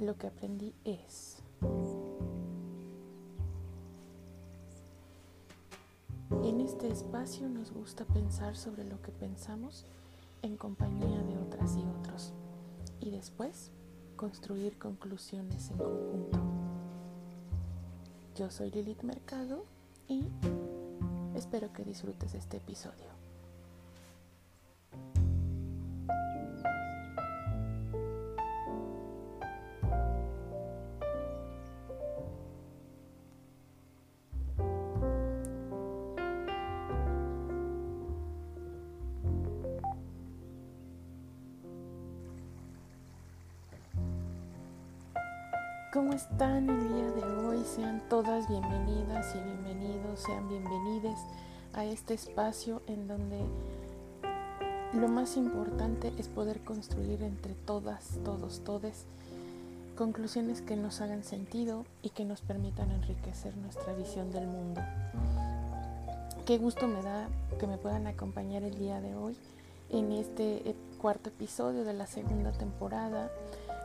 lo que aprendí es... En este espacio nos gusta pensar sobre lo que pensamos en compañía de otras y otros y después construir conclusiones en conjunto. Yo soy Lilith Mercado y espero que disfrutes este episodio. Están el día de hoy? Sean todas bienvenidas y bienvenidos, sean bienvenides a este espacio en donde lo más importante es poder construir entre todas, todos, todes conclusiones que nos hagan sentido y que nos permitan enriquecer nuestra visión del mundo. Qué gusto me da que me puedan acompañar el día de hoy en este cuarto episodio de la segunda temporada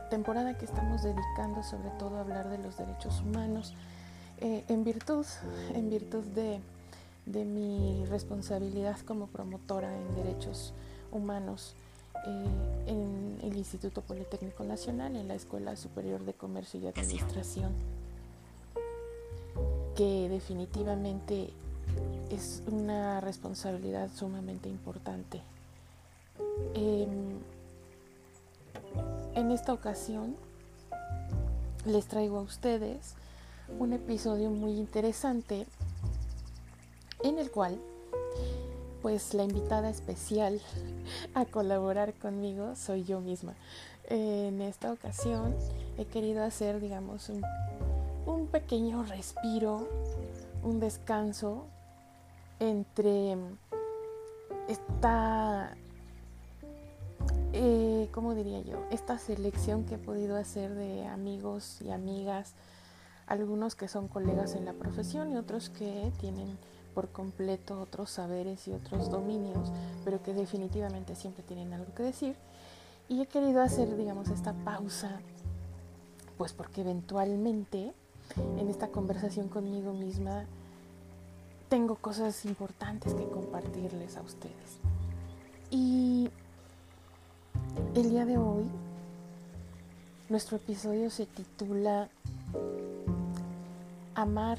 temporada que estamos dedicando sobre todo a hablar de los derechos humanos eh, en virtud, en virtud de, de, mi responsabilidad como promotora en derechos humanos eh, en el Instituto Politécnico Nacional, en la Escuela Superior de Comercio y Administración, que definitivamente es una responsabilidad sumamente importante. Em, en esta ocasión les traigo a ustedes un episodio muy interesante en el cual pues la invitada especial a colaborar conmigo soy yo misma. En esta ocasión he querido hacer digamos un, pequeño respiro, un descanso entre esta eh, ¿cómo diría yo? Esta selección que he podido hacer de amigos y amigas, algunos que son colegas en la profesión y otros que tienen por completo otros saberes y otros dominios, pero que definitivamente siempre tienen algo que decir. Y he querido hacer, digamos, esta pausa, pues porque eventualmente en esta conversación conmigo misma tengo cosas importantes que compartirles a ustedes. Y el día de hoy, nuestro episodio se titula Amar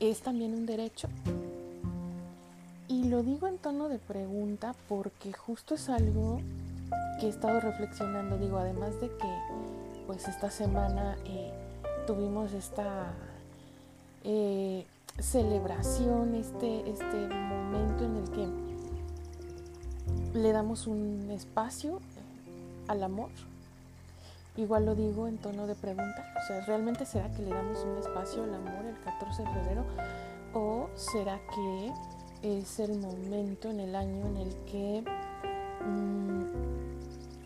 es también un derecho. Y lo digo en tono de pregunta porque justo es algo que he estado reflexionando. Digo, además de que pues esta semana eh, tuvimos esta eh, celebración, este, este momento en le damos un espacio al amor. Igual lo digo en tono de pregunta. O sea, ¿realmente será que le damos un espacio al amor el 14 de febrero? ¿O será que es el momento en el año en el que mm,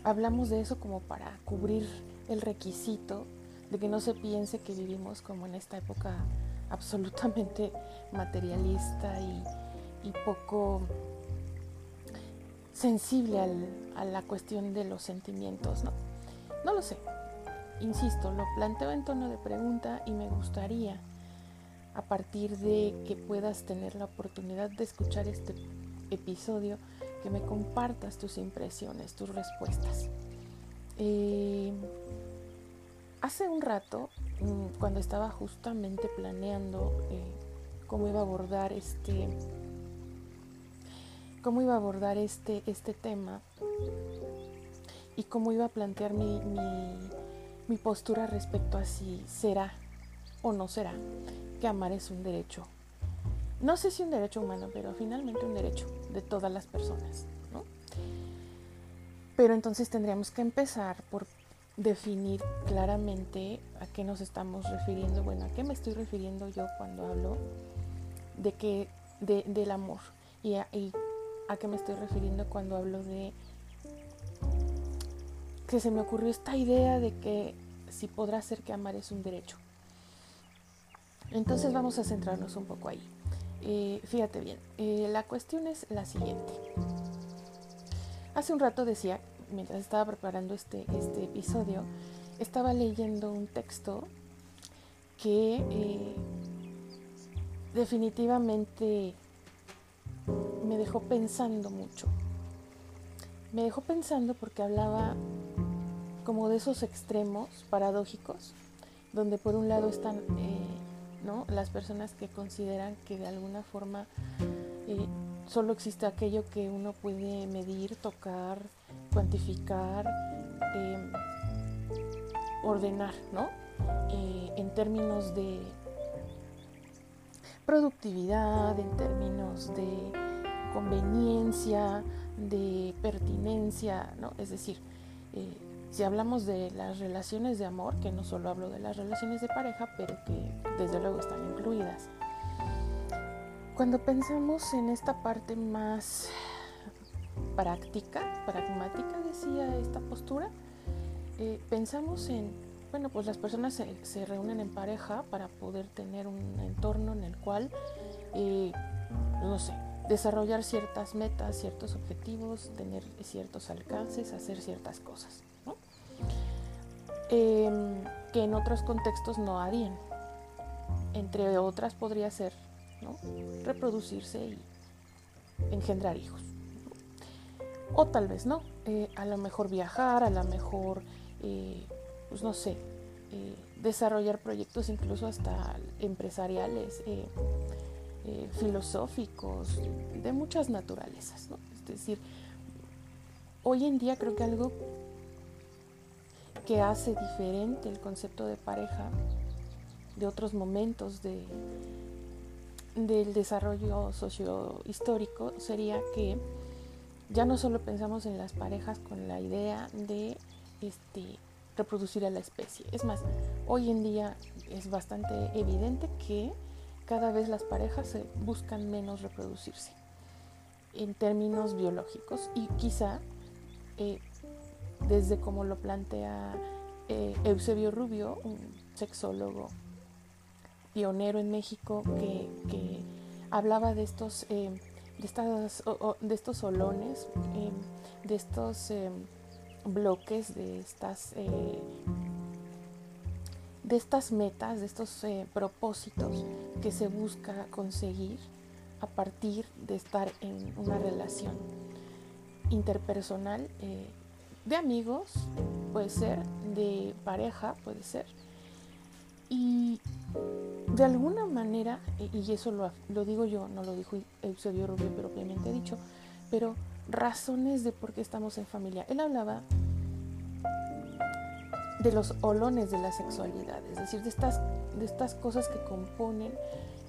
hablamos de eso como para cubrir el requisito de que no se piense que vivimos como en esta época absolutamente materialista y, y poco sensible a la cuestión de los sentimientos, ¿no? No lo sé. Insisto, lo planteo en tono de pregunta y me gustaría, a partir de que puedas tener la oportunidad de escuchar este episodio, que me compartas tus impresiones, tus respuestas. Eh, hace un rato, mm, cuando estaba justamente planeando eh, cómo iba a abordar este cómo iba a abordar este, este tema y cómo iba a plantear mi, mi, postura respecto a si será o no será que amar es un derecho. No sé si un derecho humano, pero finalmente un derecho de todas las personas. ¿no? Pero entonces tendríamos que empezar por definir claramente a qué nos estamos refiriendo. Bueno, a qué me estoy refiriendo yo cuando hablo de que de, del amor y, a qué me estoy refiriendo cuando hablo de que se me ocurrió esta idea de que si podrá ser que amar es un derecho. Entonces vamos a centrarnos un poco ahí. Eh, fíjate bien, eh, la cuestión es la siguiente. Hace un rato decía, mientras estaba preparando este, este episodio, estaba leyendo un texto que eh, definitivamente me dejó pensando mucho. Me dejó pensando porque hablaba como de esos extremos paradójicos, donde por un lado están eh, ¿no? las personas que consideran que de alguna forma eh, solo existe aquello que uno puede medir, tocar, cuantificar, em, ordenar, ¿no? Eh, en términos de productividad, en términos de conveniencia, de pertinencia, ¿no? Es decir, eh, si hablamos de las relaciones de amor, que no solo hablo de las relaciones de pareja, pero que desde luego están incluidas. Cuando pensamos en esta parte más práctica, pragmática, decía esta postura, eh, pensamos en, bueno, pues las personas se, reúnen en pareja para poder tener un entorno en el cual, eh, no sé, desarrollar ciertas metas, ciertos objetivos, tener ciertos alcances, hacer ciertas cosas, em, que en otros contextos no harían. Entre otras podría ser reproducirse y engendrar hijos. O tal vez no, eh, a lo mejor viajar, a lo mejor, eh, pues no sé, eh, desarrollar proyectos incluso hasta empresariales, filosóficos, de muchas naturalezas. Es decir, hoy en día creo que algo que hace diferente el concepto de pareja de otros momentos de, del desarrollo sociohistórico sería que ya no solo pensamos en las parejas con la idea de este, reproducir a la especie. Es más, hoy en día es bastante evidente que cada vez las parejas se buscan menos reproducirse en términos biológicos y quizá eh, desde como lo plantea eh, Eusebio Rubio, un sexólogo pionero en México que, hablaba de estos, eh, de, estos solones, eh, de estos bloques, de estas, de estas metas, de estos propósitos que se busca conseguir a partir de estar en una relación interpersonal de amigos, puede ser, de pareja, puede ser. Y de alguna manera, y eso lo, digo yo, no lo dijo Eusebio Rubio propiamente dicho, pero razones de por qué estamos en familia. Él hablaba de los olones de la sexualidad, es decir, de estas, de estas cosas que componen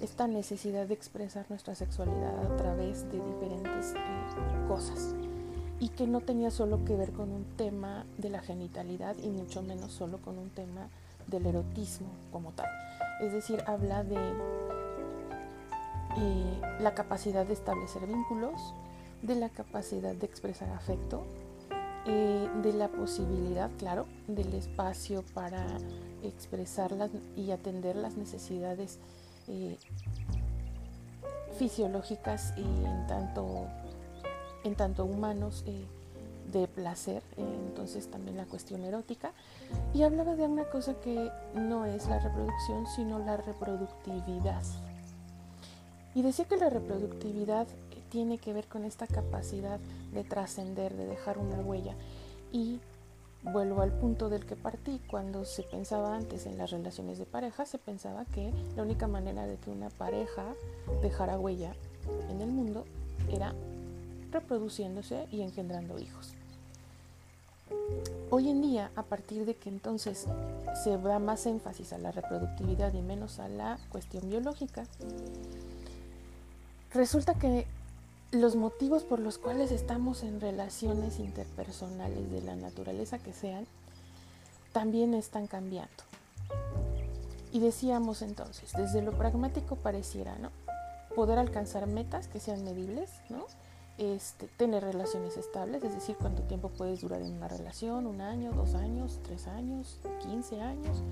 esta necesidad de expresar nuestra sexualidad a través de diferentes eh, cosas y que no tenía solo que ver con un tema de la genitalidad y mucho menos solo con un tema del erotismo como tal es decir, habla de eh, la capacidad de establecer vínculos, de la capacidad de expresar afecto, eh, de la posibilidad, claro, del espacio para expresarlas y atender las necesidades eh, fisiológicas y en tanto, en tanto humanos de placer, entonces también la cuestión erótica, y hablaba de una cosa que no es la reproducción, sino la reproductividad. Y decía que la reproductividad tiene que ver con esta capacidad de trascender, de dejar una huella. Y vuelvo al punto del que partí, cuando se pensaba antes en las relaciones de pareja, se pensaba que la única manera de que una pareja dejara huella en el mundo era reproduciéndose y engendrando hijos. Hoy en día, a partir de que entonces se da más énfasis a la reproductividad y menos a la cuestión biológica, resulta que los motivos por los cuales estamos en relaciones interpersonales de la naturaleza que sean, también están cambiando. Y decíamos entonces, desde lo pragmático pareciera, ¿no? Poder alcanzar metas que sean medibles, ¿no? Este, tener relaciones estables, es decir, cuánto tiempo puedes durar en una relación, un año, dos años, tres años, quince años.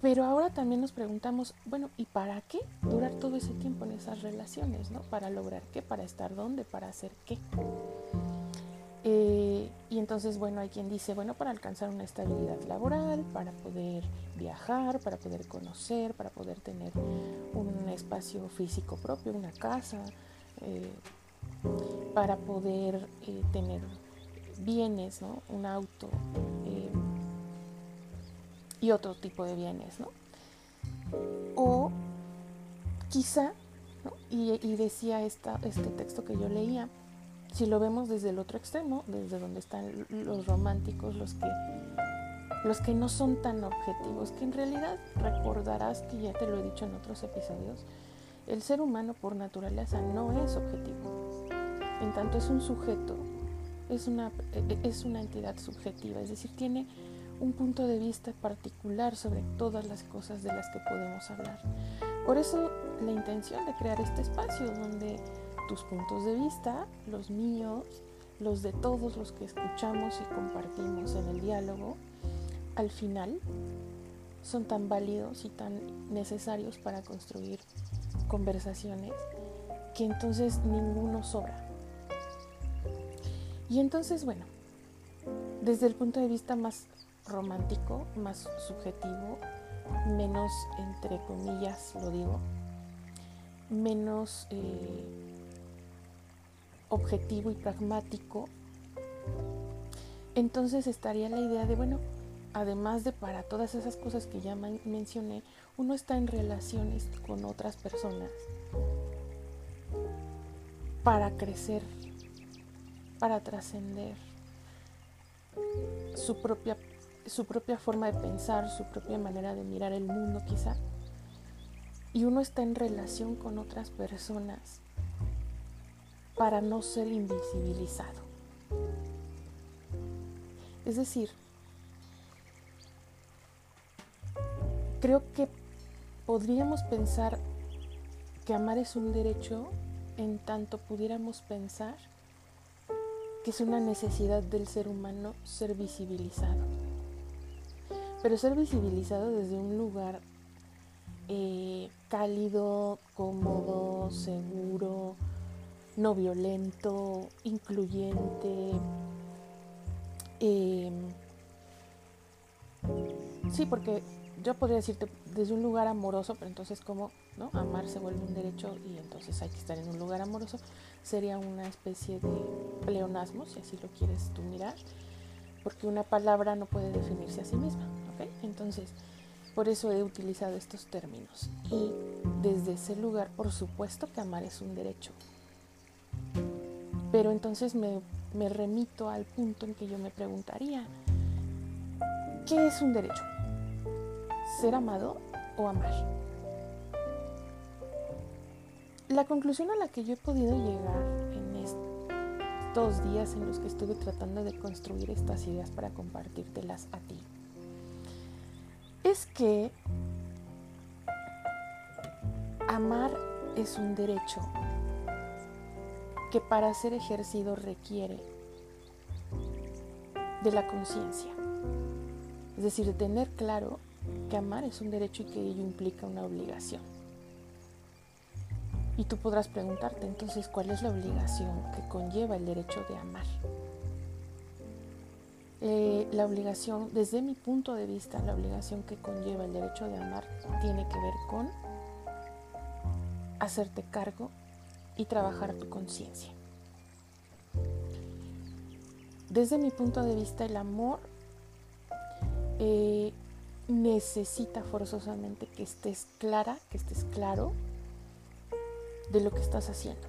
Pero ahora también nos preguntamos, bueno, ¿y para qué durar todo ese tiempo en esas relaciones? ¿no? ¿Para lograr qué? ¿Para estar dónde? ¿Para hacer qué? Eh, y entonces, bueno, hay quien dice, bueno, para alcanzar una estabilidad laboral, para poder viajar, para poder conocer, para poder tener un espacio físico propio, una casa, eh, para poder eh, tener bienes, ¿no? Un auto y otro tipo de bienes, ¿no? O quizá, y, decía esta, este texto que yo leía, si lo vemos desde el otro extremo, desde donde están los románticos, los que, los que no son tan objetivos, que en realidad recordarás que ya te lo he dicho en otros episodios, el ser humano por naturaleza no es objetivo. En tanto es un sujeto, es una, es una entidad subjetiva, es decir, tiene un punto de vista particular sobre todas las cosas de las que podemos hablar. Por eso la intención de crear este espacio donde tus puntos de vista, los míos, los de todos los que escuchamos y compartimos en el diálogo, al final son tan válidos y tan necesarios para construir conversaciones que entonces ninguno sobra. Y entonces, bueno, desde el punto de vista más romántico, más subjetivo, menos, entre comillas, lo digo, menos eh, objetivo y pragmático, entonces estaría la idea de, bueno, además de para todas esas cosas que ya mencioné, uno está en relaciones con otras personas para crecer, para trascender su propia su propia forma de pensar, su propia manera de mirar el mundo quizá. Y uno está en relación con otras personas para no ser invisibilizado. Es decir, creo que podríamos pensar que amar es un derecho en tanto pudiéramos pensar que es una necesidad del ser humano ser visibilizado pero ser visibilizado desde un lugar eh, cálido, cómodo, seguro, no violento, incluyente. Em, sí, porque yo podría decirte desde un lugar amoroso, pero entonces como ¿no? amar se vuelve un derecho y entonces hay que estar en un lugar amoroso, sería una especie de pleonasmo, si así lo quieres tú mirar, porque una palabra no puede definirse a sí misma. Entonces, por eso he utilizado estos términos. Y desde ese lugar, por supuesto que amar es un derecho. Pero entonces me, me remito al punto en que yo me preguntaría, ¿qué es un derecho? ¿Ser amado o amar? La conclusión a la que yo he podido llegar en estos días en los que estuve tratando de construir estas ideas para compartírtelas a ti es que amar es un derecho que para ser ejercido requiere de la conciencia. Es decir, tener claro que amar es un derecho y que ello implica una obligación. Y tú podrás preguntarte entonces cuál es la obligación que conlleva el derecho de amar. Eh, la obligación, desde mi punto de vista, la obligación que conlleva el derecho de amar tiene que ver con hacerte cargo y trabajar tu conciencia. Desde mi punto de vista, el amor eh, necesita forzosamente que estés clara, que estés claro de lo que estás haciendo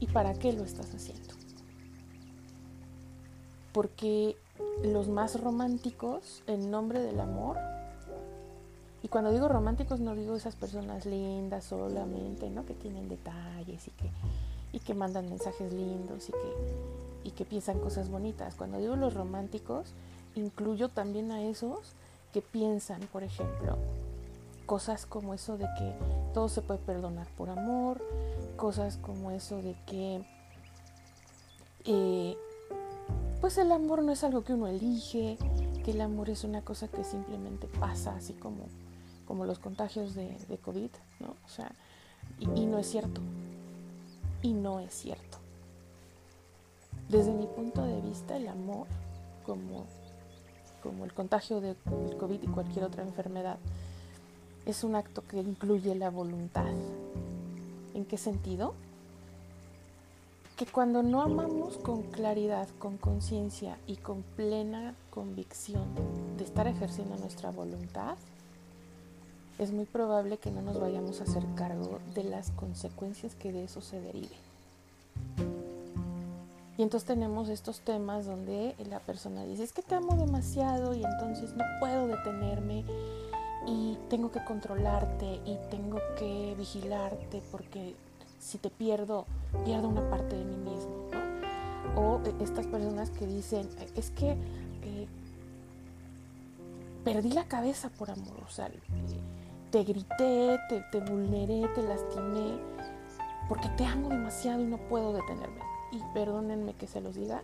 y para qué lo estás haciendo porque los más románticos, en nombre del amor, y cuando digo románticos no digo esas personas lindas solamente, ¿no? Que tienen detalles y que, y que mandan mensajes lindos y que, y que piensan cosas bonitas. Cuando digo los románticos, incluyo también a esos que piensan, por ejemplo, cosas como eso de que todo se puede perdonar por amor, cosas como eso de que eh, pues el amor no es algo que uno elige, que el amor es una cosa que simplemente pasa, así como, como los contagios de, COVID, ¿no? O sea, y, no es cierto. Y no es cierto. Desde mi punto de vista, el amor, como, como el contagio del COVID y cualquier otra enfermedad, es un acto que incluye la voluntad. ¿En qué sentido? Que cuando no amamos con claridad, con conciencia y con plena convicción de estar ejerciendo nuestra voluntad, es muy probable que no nos vayamos a hacer cargo de las consecuencias que de eso se derive. Y entonces tenemos estos temas donde la persona dice, es que te amo demasiado y entonces no puedo detenerme y tengo que controlarte y tengo que vigilarte porque si te pierdo, pierdo una parte de mí mismo. O eh, estas personas que dicen, es que eh, perdí la cabeza por amor, o sea, te grité, te, te vulneré, te lastimé, porque te amo demasiado y no puedo detenerme. Y perdónenme que se los diga,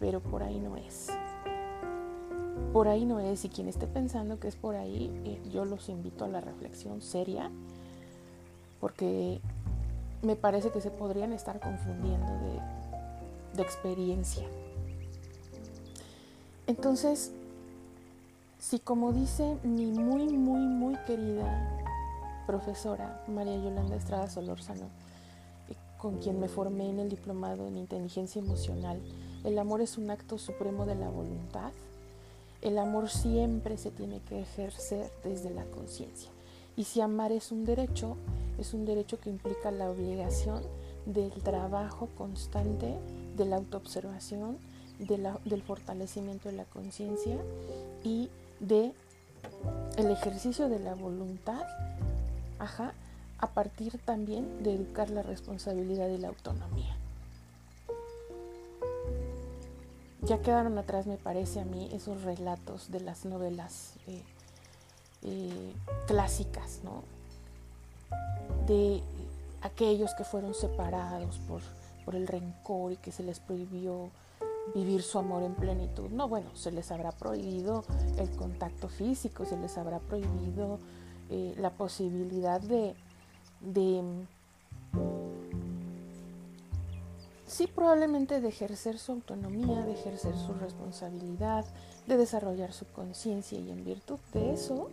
pero por ahí no es por ahí no es y quien esté pensando que es por ahí, eh, yo los invito a la reflexión seria porque me parece que se podrían estar confundiendo de, experiencia. Entonces, si como dice mi muy, muy, muy querida profesora María Yolanda Estrada Solórzano, eh, con quien me formé en el diplomado en inteligencia emocional, el amor es un acto supremo de la voluntad, el amor siempre se tiene que ejercer desde la conciencia. Y si amar es un derecho, es un derecho que implica la obligación del trabajo constante, de la autoobservación, del fortalecimiento de la conciencia y de el ejercicio de la voluntad, ajá, a partir también de educar la responsabilidad y la autonomía. ya quedaron atrás, me parece a mí, esos relatos de las novelas eh, eh, clásicas, ¿no? De aquellos que fueron separados por, por el rencor y que se les prohibió vivir su amor en plenitud. No, bueno, se les habrá prohibido el contacto físico, se les habrá prohibido eh, la posibilidad de, de sí probablemente de ejercer su autonomía, de ejercer su responsabilidad, de desarrollar su conciencia y en virtud de eso,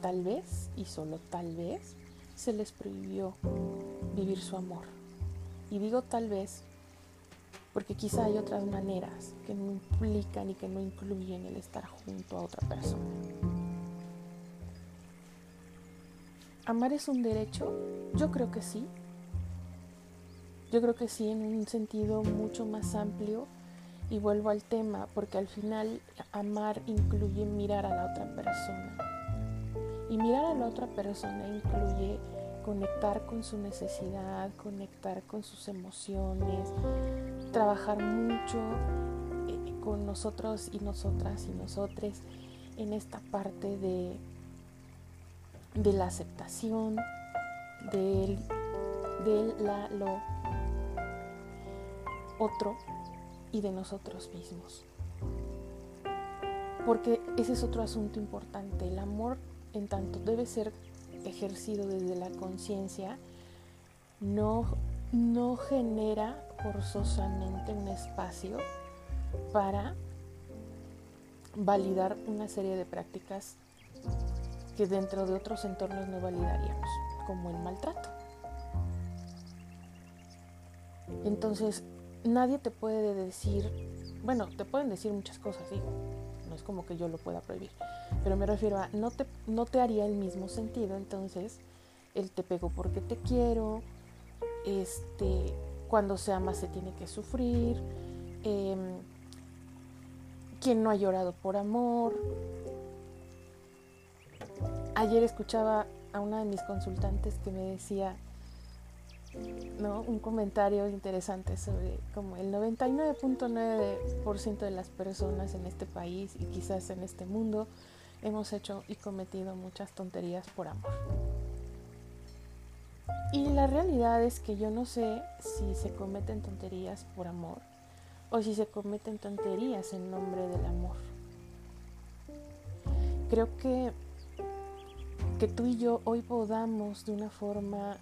tal vez, y solo tal vez, se les prohibió vivir su amor. Y digo tal vez porque quizá hay otras maneras que no implican y que no incluyen el estar junto a otra persona. ¿Amar es un derecho? Yo creo que sí, yo creo que sí, en un sentido mucho más amplio. Y vuelvo al tema, porque al final amar incluye mirar a la otra persona. Y mirar a la otra persona incluye conectar con su necesidad, conectar con sus emociones, trabajar mucho eh, con nosotros y nosotras y nosotres en esta parte de, de la aceptación, del, de la, lo otro y de nosotros mismos. Porque ese es otro asunto importante. El amor, en tanto debe ser ejercido desde la conciencia, no, no genera forzosamente un espacio para validar una serie de prácticas que dentro de otros entornos no validaríamos, como el maltrato. Entonces, nadie te puede decir, bueno, te pueden decir muchas cosas, sí, no como que yo lo pueda prohibir, pero me refiero a, no te, no te haría el mismo sentido, entonces, él te pegó porque te quiero, este, cuando se ama se tiene que sufrir, eh, quien no ha llorado por amor. Ayer escuchaba a una de mis consultantes que me decía, ¿no? un comentario interesante sobre como el 99.9% de las personas en este país y quizás en este mundo hemos hecho y cometido muchas tonterías por amor. Y la realidad es que yo no sé si se cometen tonterías por amor o si se cometen tonterías en nombre del amor. Creo que que tú y yo hoy podamos de una forma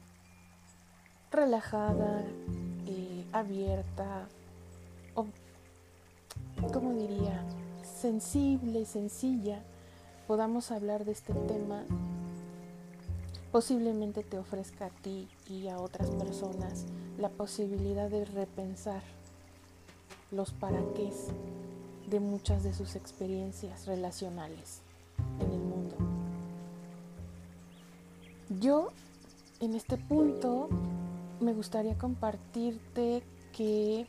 relajada, eh, abierta, como diría, sensible, sencilla, podamos hablar de este tema, posiblemente te ofrezca a ti y a otras personas la posibilidad de repensar los paraqués de muchas de sus experiencias relacionales en el mundo. Yo en este punto me gustaría compartirte que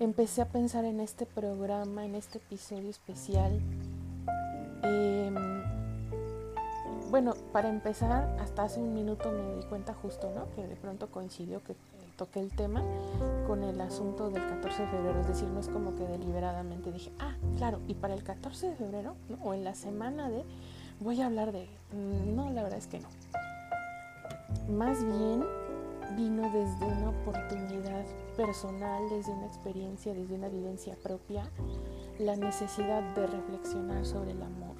empecé a pensar en este programa, en este episodio especial. Em, bueno, para empezar, hasta hace un minuto me di cuenta justo, ¿no? Que de pronto coincidió que toqué el tema con el asunto del 14 de febrero. Es decir, no es como que deliberadamente dije, ah, claro, y para el 14 de febrero. O en la semana de, voy a hablar de... No, la verdad es que no. Más bien vino desde una oportunidad personal, desde una experiencia, desde una vivencia propia, la necesidad de reflexionar sobre el amor.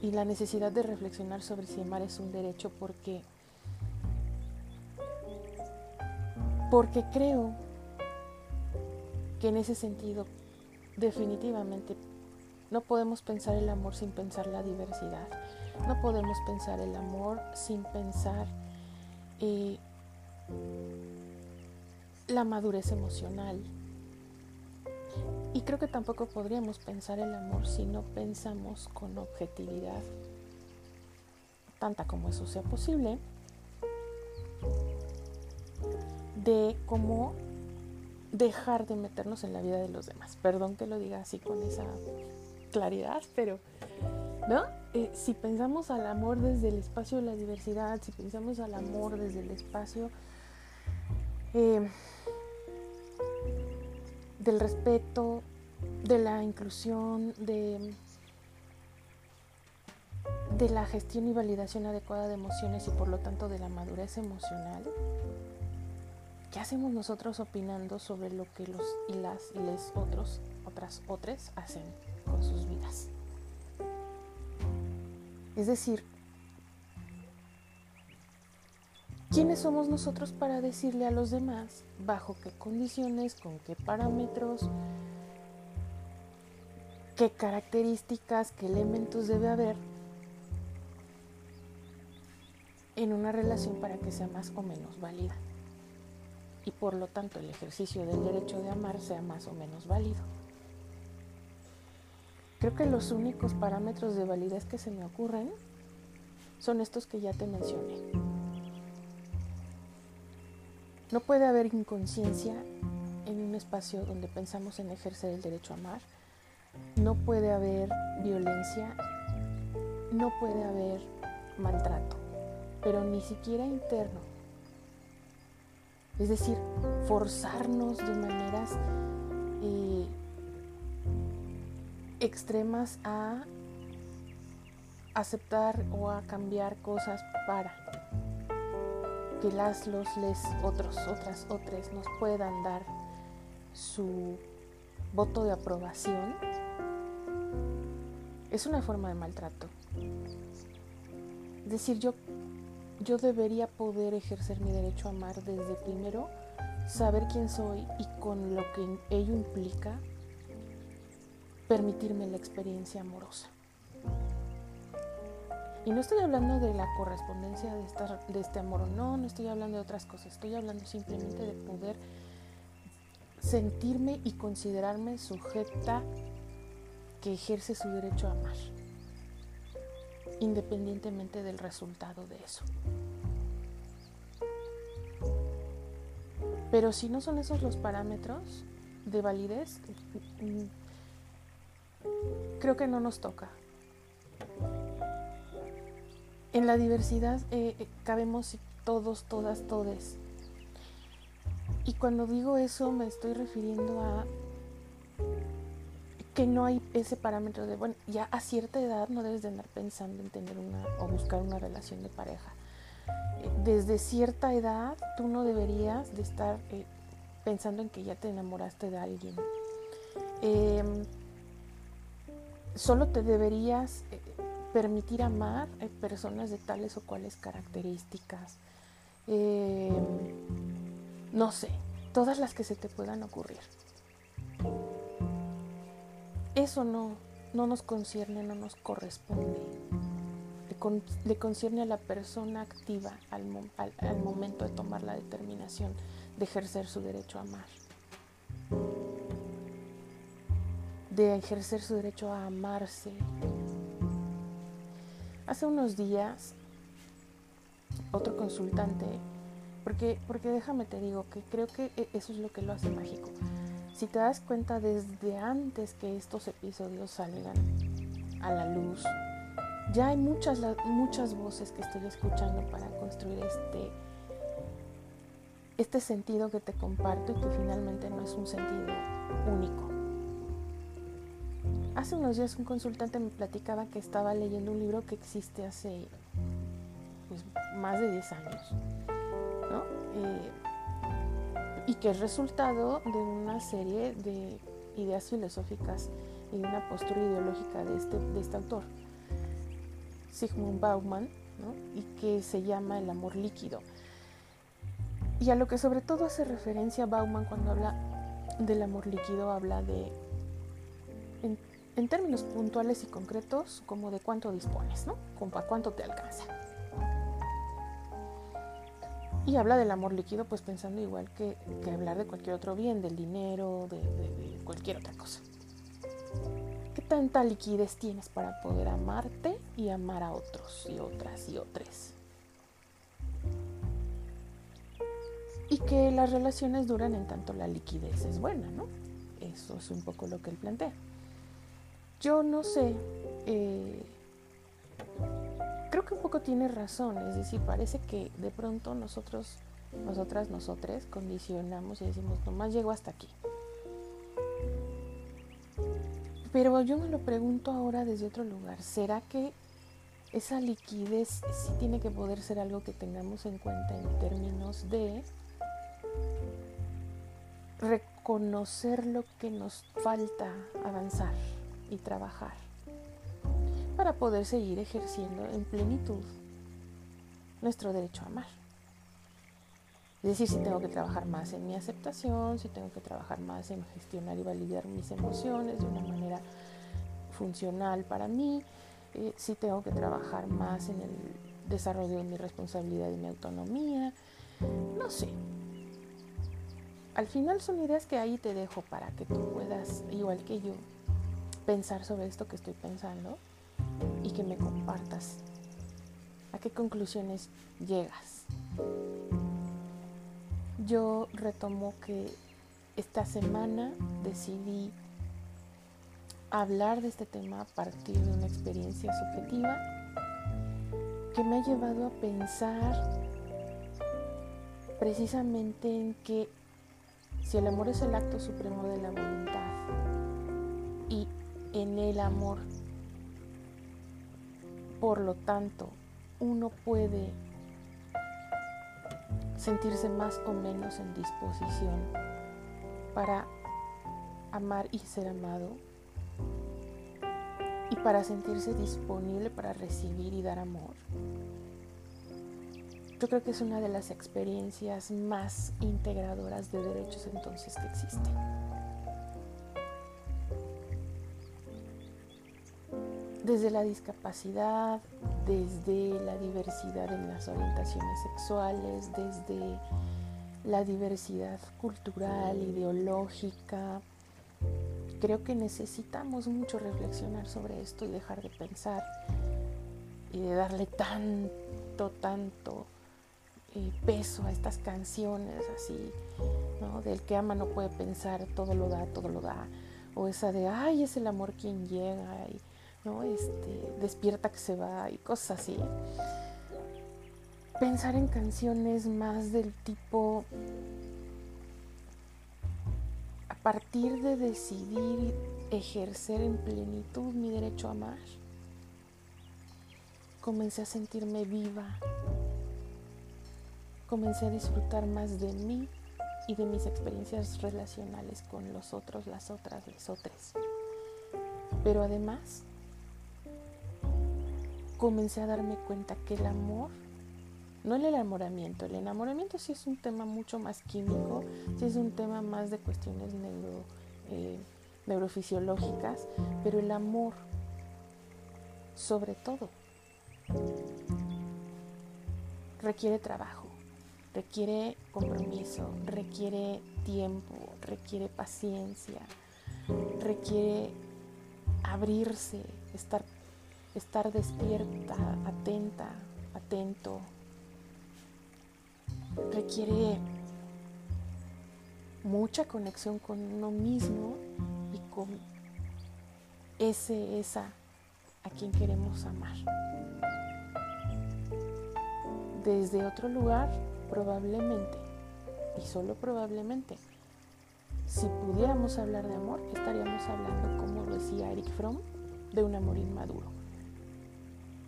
Y la necesidad de reflexionar sobre si amar es un derecho porque porque creo que en ese sentido definitivamente no podemos pensar el amor sin pensar la diversidad. No podemos pensar el amor sin pensar eh, la madurez emocional. Y creo que tampoco podríamos pensar el amor si no pensamos con objetividad, tanta como eso sea posible, de cómo dejar de meternos en la vida de los demás. Perdón que lo diga así con esa claridad, pero ¿no? Eh, si pensamos al amor desde el espacio de la diversidad, si pensamos al amor desde el espacio eh, del respeto, de la inclusión, de, de la gestión y validación adecuada de emociones y por lo tanto de la madurez emocional, ¿qué hacemos nosotros opinando sobre lo que los y las y les otros, otras, otras hacen con sus vidas? Es decir, ¿quiénes somos nosotros para decirle a los demás bajo qué condiciones, con qué parámetros, qué características, qué elementos debe haber en una relación para que sea más o menos válida? Y por lo tanto el ejercicio del derecho de amar sea más o menos válido. Creo que los únicos parámetros de validez que se me ocurren son estos que ya te mencioné. No puede haber inconsciencia en un espacio donde pensamos en ejercer el derecho a amar. No puede haber violencia. No puede haber maltrato, pero ni siquiera interno. Es decir, forzarnos de maneras eh, extremas a aceptar o a cambiar cosas para que las, los, les, otros, otras, otras nos puedan dar su voto de aprobación, es una forma de maltrato. Decir, yo, yo debería poder ejercer mi derecho a amar desde primero saber quién soy y con lo que ello implica permitirme la experiencia amorosa. Y no estoy hablando de la correspondencia de, de este amor, no, no estoy hablando de otras cosas, estoy hablando simplemente de poder sentirme y considerarme sujeta que ejerce su derecho a amar, independientemente del resultado de eso. Pero si no son esos los parámetros de validez, creo que no nos toca. En la diversidad eh, eh, cabemos todos, todas, todes. Y cuando digo eso me estoy refiriendo a que no hay ese parámetro de, bueno, ya a cierta edad no debes de andar pensando en tener una o buscar una relación de pareja. Eh, desde cierta edad tú no deberías de estar pensando en que ya te enamoraste de alguien. Em, solo te deberías eh, permitir amar a personas de tales o cuales características. Eh, no sé, todas las que se te puedan ocurrir. Eso no, no nos concierne, no nos corresponde. Le, concierne a la persona activa al momento de tomar la determinación de ejercer su derecho a amar. De ejercer su derecho a amarse. Hace unos días, otro consultante, porque, porque déjame te digo que creo que e, eso es lo que lo hace mágico si te das cuenta desde antes que estos episodios salgan a la luz, ya hay muchas, muchas voces que estoy escuchando para construir este, este sentido que te comparto y que finalmente no es un sentido único. Hace unos días un consultante me platicaba que estaba leyendo un libro que existe hace pues, más de 10 años. ¿no? Eh, y que es resultado de una serie de ideas filosóficas y de una postura ideológica de este, de este autor, Sigmund Bauman, y que se llama el amor líquido. Y a lo que sobre todo hace referencia Bauman cuando habla del amor líquido, habla de, en, términos puntuales y concretos, como de cuánto dispones, ¿no? Como cuánto te alcanza. Y habla del amor líquido, pues pensando igual que, hablar de cualquier otro bien, del dinero, de, de, cualquier otra cosa. ¿Qué tanta liquidez tienes para poder amarte y amar a otros y otras y otras? Y que las relaciones duran en tanto la liquidez es buena, ¿no? Eso es un poco lo que él plantea. Yo no sé eh, creo que un poco tiene razón, es decir, parece que de pronto nosotros, nosotras, nosotres condicionamos y decimos, nomás llego hasta aquí. Pero yo me lo pregunto ahora desde otro lugar, ¿será que esa liquidez sí tiene que poder ser algo que tengamos en cuenta en términos de reconocer lo que nos falta avanzar y trabajar? para poder seguir ejerciendo en plenitud nuestro derecho a amar. Es decir, si tengo que trabajar más en mi aceptación, si tengo que trabajar más en gestionar y validar mis emociones de una manera funcional para mí, eh, si tengo que trabajar más en el desarrollo de mi responsabilidad y mi autonomía, no sé. Al final son ideas que ahí te dejo para que tú puedas, igual que yo, pensar sobre esto que estoy pensando y que me compartas. ¿A qué conclusiones llegas? Yo retomo que esta semana decidí hablar de este tema a partir de una experiencia subjetiva que me ha llevado a pensar precisamente en que si el amor es el acto supremo de la voluntad en el amor por lo tanto, uno puede sentirse más o menos en disposición para amar y ser amado y para sentirse disponible para recibir y dar amor. Yo creo que es una de las experiencias más integradoras de derechos entonces que existen. Desde la discapacidad, desde la diversidad en las orientaciones sexuales, desde la diversidad cultural, ideológica. Creo que necesitamos mucho reflexionar sobre esto y dejar de pensar y de darle tanto, tanto eh, peso a estas canciones así, ¿no? Del que ama no puede pensar, todo lo da, todo lo da. O esa de, ay, es el amor quien llega. Y, ¿no? Este, despierta que se va y cosas así. Pensar en canciones más del tipo a partir de decidir ejercer en plenitud mi derecho a amar, comencé a sentirme viva, comencé a disfrutar más de mí y de mis experiencias relacionales con los otros, las otras, los otros. Pero además comencé a darme cuenta que el amor no el enamoramiento. El enamoramiento sí es un tema mucho más químico, sí es un tema más de cuestiones eh, neurofisiológicas, pero el amor, sobre todo, requiere trabajo, requiere compromiso, requiere tiempo, requiere paciencia, requiere abrirse, estar, estar despierta, atenta, atento, requiere mucha conexión con uno mismo y con ese, esa a quien queremos amar. Desde otro lugar, probablemente, y solo probablemente, si pudiéramos hablar de amor, estaríamos hablando, como decía Eric Fromm, de un amor inmaduro.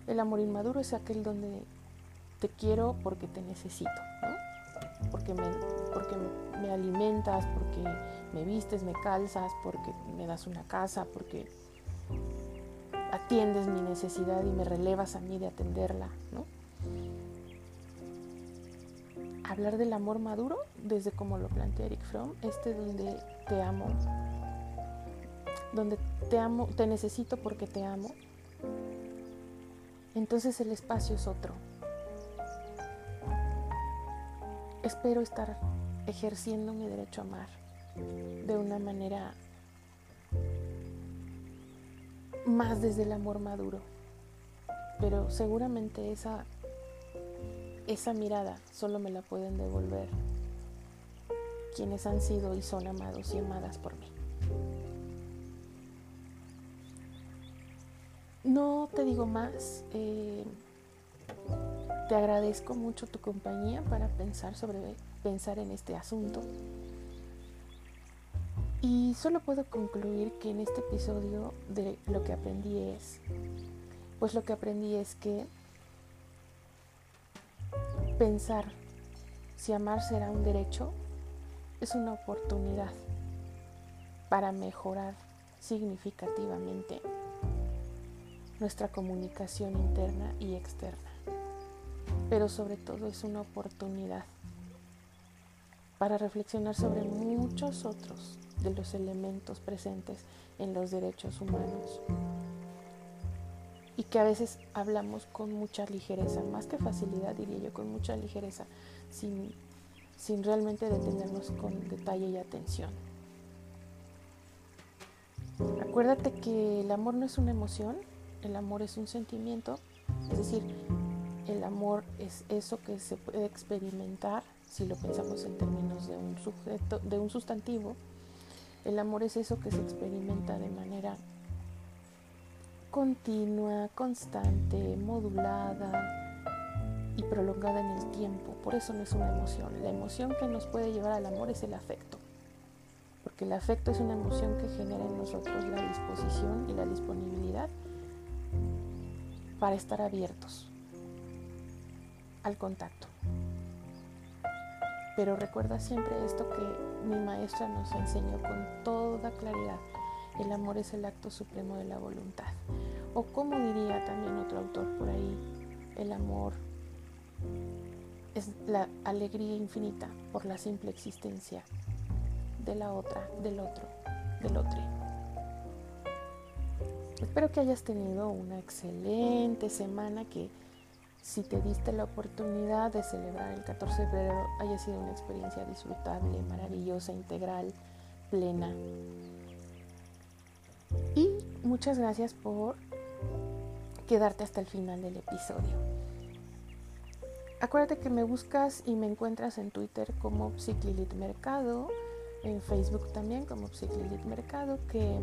El amor inmaduro es aquel donde te quiero porque te necesito, porque, me, porque me alimentas, porque me vistes, me calzas, porque me das una casa, porque atiendes mi necesidad y me relevas a mí de atenderla. ¿no? Hablar del amor maduro, desde como lo plantea Eric Fromm, este donde te amo, donde te amo, te necesito porque te amo, entonces el espacio es otro. Espero estar ejerciendo mi derecho a amar de una manera más desde el amor maduro. Pero seguramente esa, esa mirada solo me la pueden devolver quienes han sido y son amados y amadas por mí. No te digo más. Eh, te agradezco mucho tu compañía para pensar sobre pensar en este asunto. Y solo puedo concluir que en este episodio de lo que aprendí es, pues lo que aprendí es que pensar si amar será un derecho es una oportunidad para mejorar significativamente nuestra comunicación interna y externa. Pero sobre todo es una oportunidad para reflexionar sobre muchos otros de los elementos presentes en los derechos humanos y que a veces hablamos con mucha ligereza, más que facilidad diría yo, con mucha ligereza, sin, sin realmente detenernos con detalle y atención. Acuérdate que el amor no es una emoción, el amor es un sentimiento, es decir, el amor es eso que se puede experimentar si lo pensamos en términos de un sujeto, de un sustantivo, el amor es eso que se experimenta de manera continua, constante, modulada y prolongada en el tiempo. Por eso no es una emoción. La emoción que nos puede llevar al amor es el afecto. Porque el afecto es una emoción que genera en nosotros la disposición y la disponibilidad para estar abiertos al contacto. Pero recuerda siempre esto que mi maestra nos enseñó con toda claridad. El amor es el acto supremo de la voluntad. O como diría también otro autor por ahí, el amor es la alegría infinita por la simple existencia de la otra, del otro, del otro. Espero que hayas tenido una excelente semana que si te diste la oportunidad de celebrar el 14 de febrero, haya sido una experiencia disfrutable, maravillosa, integral, plena. Y muchas gracias por quedarte hasta el final del episodio. Acuérdate que me buscas y me encuentras en Twitter como Psiclilit Mercado, en Facebook también como Psiclilit Mercado, que,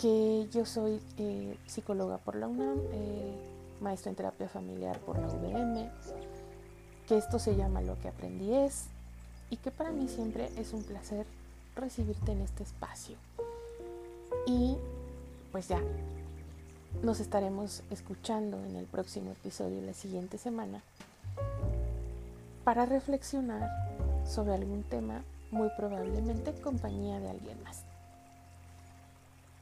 que yo soy eh, psicóloga por la UNAM. Eh, maestro en terapia familiar por la UVM, que esto se llama Lo que aprendí es y que para mí siempre es un placer recibirte en este espacio. Y pues ya, nos estaremos escuchando en el próximo episodio la siguiente semana para reflexionar sobre algún tema, muy probablemente en compañía de alguien más.